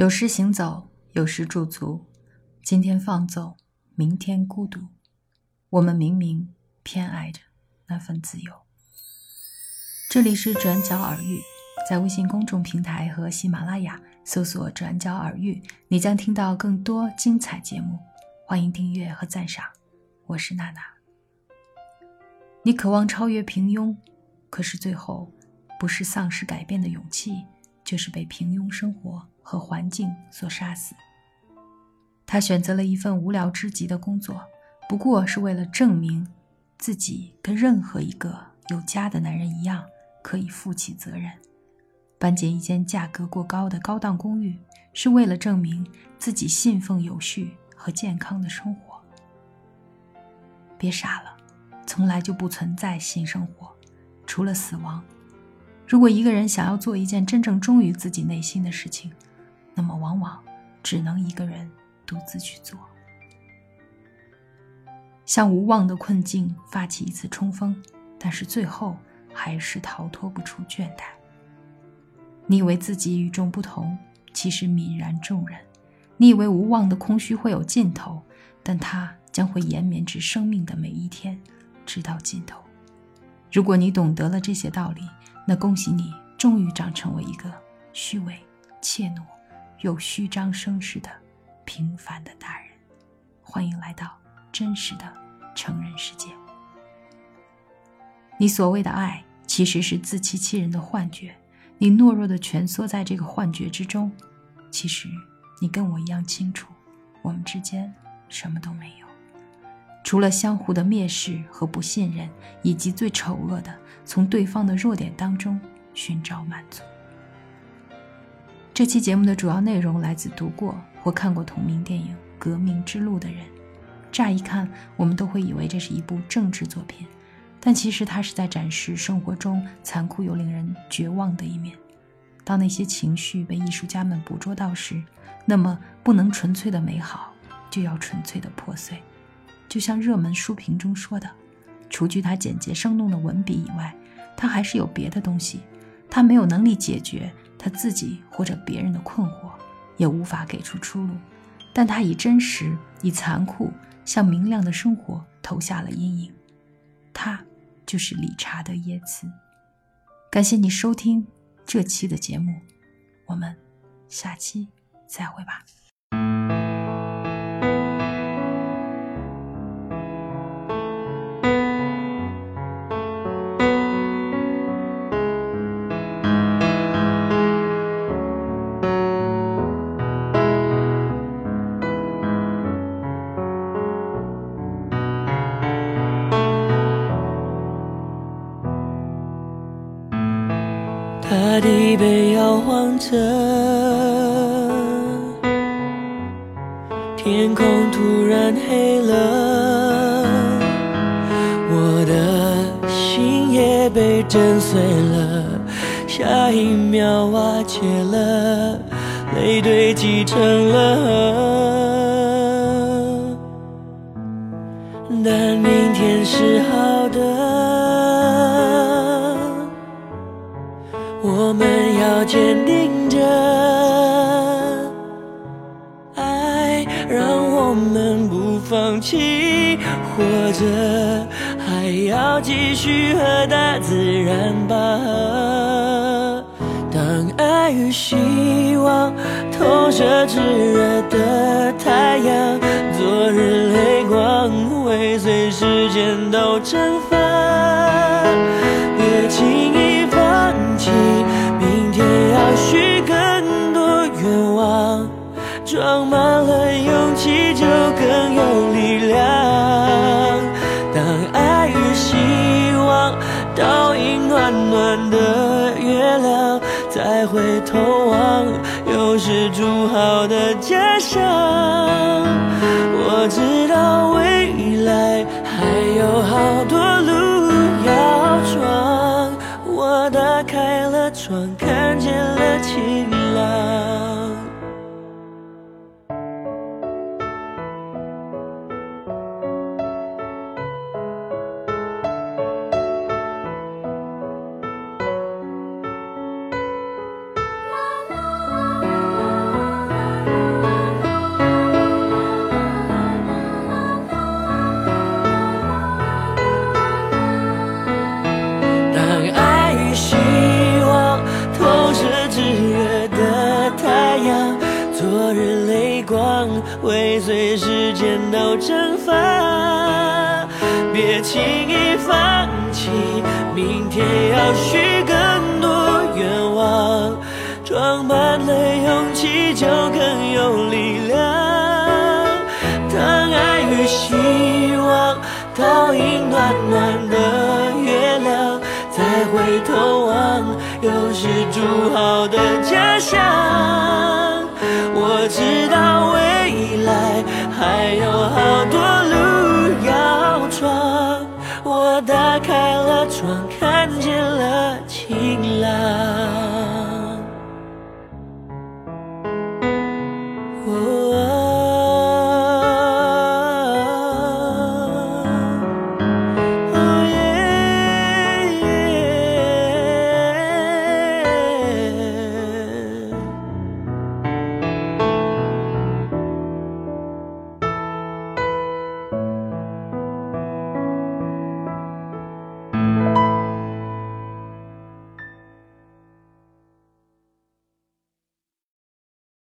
有时行走，有时驻足。今天放纵，明天孤独。我们明明偏爱着那份自由。这里是转角耳语，在微信公众平台和喜马拉雅搜索“转角耳语”，你将听到更多精彩节目。欢迎订阅和赞赏。我是娜娜。你渴望超越平庸，可是最后不是丧失改变的勇气，就是被平庸生活。和环境所杀死。他选择了一份无聊之极的工作，不过是为了证明自己跟任何一个有家的男人一样，可以负起责任。搬进一间价格过高的高档公寓，是为了证明自己信奉有序和健康的生活。别傻了，从来就不存在新生活，除了死亡。如果一个人想要做一件真正忠于自己内心的事情，那么，往往只能一个人独自去做，向无望的困境发起一次冲锋，但是最后还是逃脱不出倦怠。你以为自己与众不同，其实泯然众人；你以为无望的空虚会有尽头，但它将会延绵至生命的每一天，直到尽头。如果你懂得了这些道理，那恭喜你，终于长成为一个虚伪、怯懦。又虚张声势的平凡的大人，欢迎来到真实的成人世界。你所谓的爱，其实是自欺欺人的幻觉。你懦弱的蜷缩在这个幻觉之中，其实你跟我一样清楚，我们之间什么都没有，除了相互的蔑视和不信任，以及最丑恶的从对方的弱点当中寻找满足。这期节目的主要内容来自读过或看过同名电影《革命之路》的人。乍一看，我们都会以为这是一部政治作品，但其实它是在展示生活中残酷又令人绝望的一面。当那些情绪被艺术家们捕捉到时，那么不能纯粹的美好，就要纯粹的破碎。就像热门书评中说的，除去他简洁生动的文笔以外，他还是有别的东西，他没有能力解决。他自己或者别人的困惑，也无法给出出路，但他以真实、以残酷向明亮的生活投下了阴影。他就是理查德·耶茨。感谢你收听这期的节目，我们下期再会吧。地被摇晃着，天空突然黑了，我的心也被震碎了，下一秒瓦解了，泪堆积成了河，但明天是好的。我们要坚定着，爱让我们不放弃，活着还要继续和大自然拔河。当爱与希望投射炙热的太阳，昨日泪光会随时间都蒸发，装满了勇气就更有力量。当爱与希望倒映暖暖的月亮，再回头望，又是筑好的家乡。我知道未来还有好多路要闯。我打开了窗，看见了晴朗。会随时间都蒸发，别轻易放弃，明天要许更多愿望，装满了勇气就更有力量。当爱与希望倒映暖暖的月亮，再回头望，又是筑好的家乡。我知道未来还有好多路要闯，我打开了窗，看。